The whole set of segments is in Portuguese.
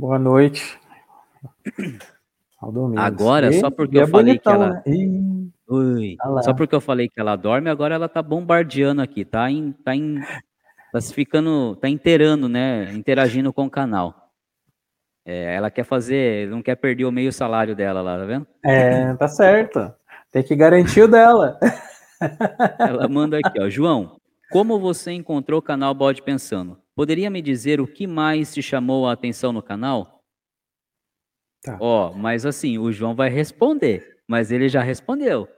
Boa noite. Agora, só porque eu é falei bonitão, que ela. Né? Ui. Só porque eu falei que ela dorme, agora ela tá bombardeando aqui, tá em, tá em, tá se ficando, tá inteirando, né, interagindo com o canal. É, ela quer fazer, não quer perder o meio salário dela lá, tá vendo? É, tá certo. Tem que garantir o dela. Ela manda aqui, ó, João, como você encontrou o canal Bode Pensando? Poderia me dizer o que mais te chamou a atenção no canal? Tá. Ó, mas assim, o João vai responder, mas ele já respondeu.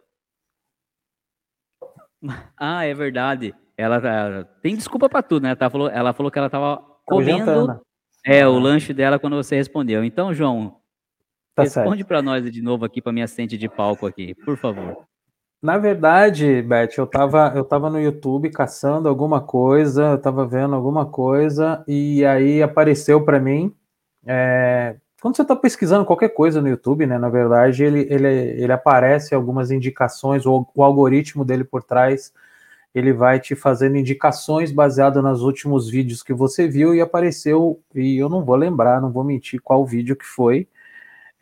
Ah, é verdade. Ela, ela tem desculpa para tudo, né? Ela falou, ela falou que ela tava comendo é o lanche dela quando você respondeu. Então, João, tá responde para nós de novo aqui para minha assistente de palco aqui, por favor. Na verdade, Beth, eu tava, eu tava no YouTube caçando alguma coisa, eu tava vendo alguma coisa e aí apareceu para mim é, quando você está pesquisando qualquer coisa no YouTube, né, na verdade, ele, ele, ele aparece algumas indicações, o, o algoritmo dele por trás, ele vai te fazendo indicações baseado nos últimos vídeos que você viu e apareceu, e eu não vou lembrar, não vou mentir qual vídeo que foi,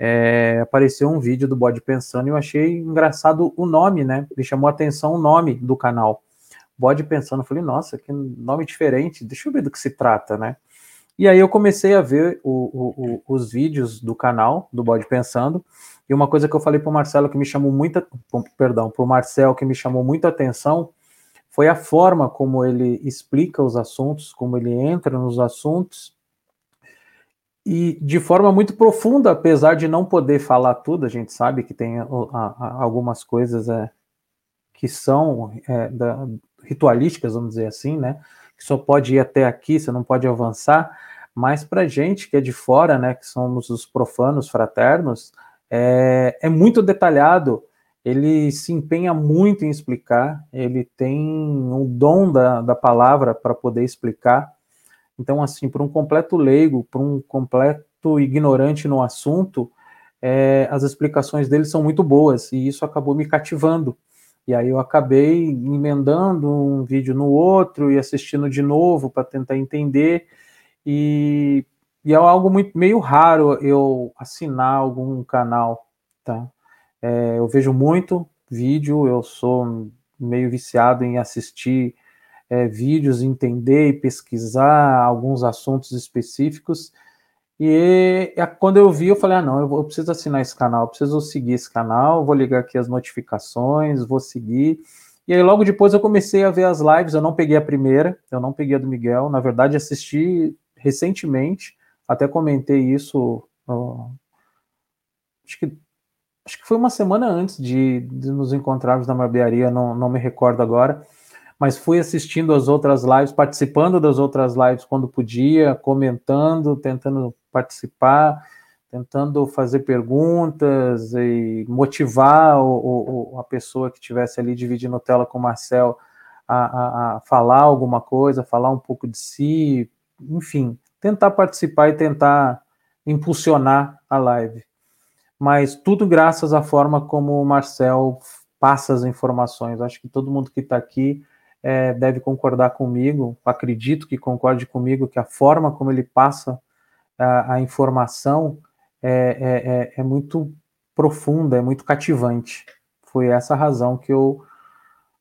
é, apareceu um vídeo do Bode Pensando e eu achei engraçado o nome, né, me chamou a atenção o nome do canal, Bode Pensando, eu falei, nossa, que nome diferente, deixa eu ver do que se trata, né, e aí eu comecei a ver o, o, o, os vídeos do canal do Bode Pensando. E uma coisa que eu falei para o Marcelo que me chamou muita, perdão, para o Marcel que me chamou muita atenção foi a forma como ele explica os assuntos, como ele entra nos assuntos e de forma muito profunda, apesar de não poder falar tudo, a gente sabe que tem a, a, algumas coisas é, que são é, da, ritualísticas, vamos dizer assim, né? Que só pode ir até aqui, você não pode avançar. Mas para gente que é de fora, né, que somos os profanos fraternos, é, é muito detalhado. Ele se empenha muito em explicar, ele tem o dom da, da palavra para poder explicar. Então, assim, para um completo leigo, para um completo ignorante no assunto, é, as explicações dele são muito boas e isso acabou me cativando. E aí eu acabei emendando um vídeo no outro e assistindo de novo para tentar entender. E, e é algo muito meio raro eu assinar algum canal, tá? É, eu vejo muito vídeo, eu sou meio viciado em assistir é, vídeos, entender e pesquisar alguns assuntos específicos. E quando eu vi, eu falei: ah, não, eu, vou, eu preciso assinar esse canal, preciso seguir esse canal, vou ligar aqui as notificações, vou seguir. E aí, logo depois, eu comecei a ver as lives. Eu não peguei a primeira, eu não peguei a do Miguel. Na verdade, assisti recentemente, até comentei isso, uh, acho, que, acho que foi uma semana antes de, de nos encontrarmos na barbearia, não, não me recordo agora, mas fui assistindo as outras lives, participando das outras lives quando podia, comentando, tentando participar, tentando fazer perguntas e motivar o, o, a pessoa que estivesse ali dividindo tela com o Marcel a, a, a, falar alguma coisa, falar um pouco de si, enfim, tentar participar e tentar impulsionar a live. Mas tudo graças à forma como o Marcel passa as informações. Acho que todo mundo que está aqui é, deve concordar comigo, acredito que concorde comigo, que a forma como ele passa a, a informação é, é, é, é muito profunda, é muito cativante. Foi essa a razão que eu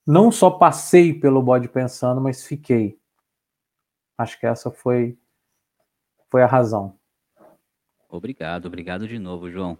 não só passei pelo bode pensando, mas fiquei. Acho que essa foi, foi a razão. Obrigado, obrigado de novo, João.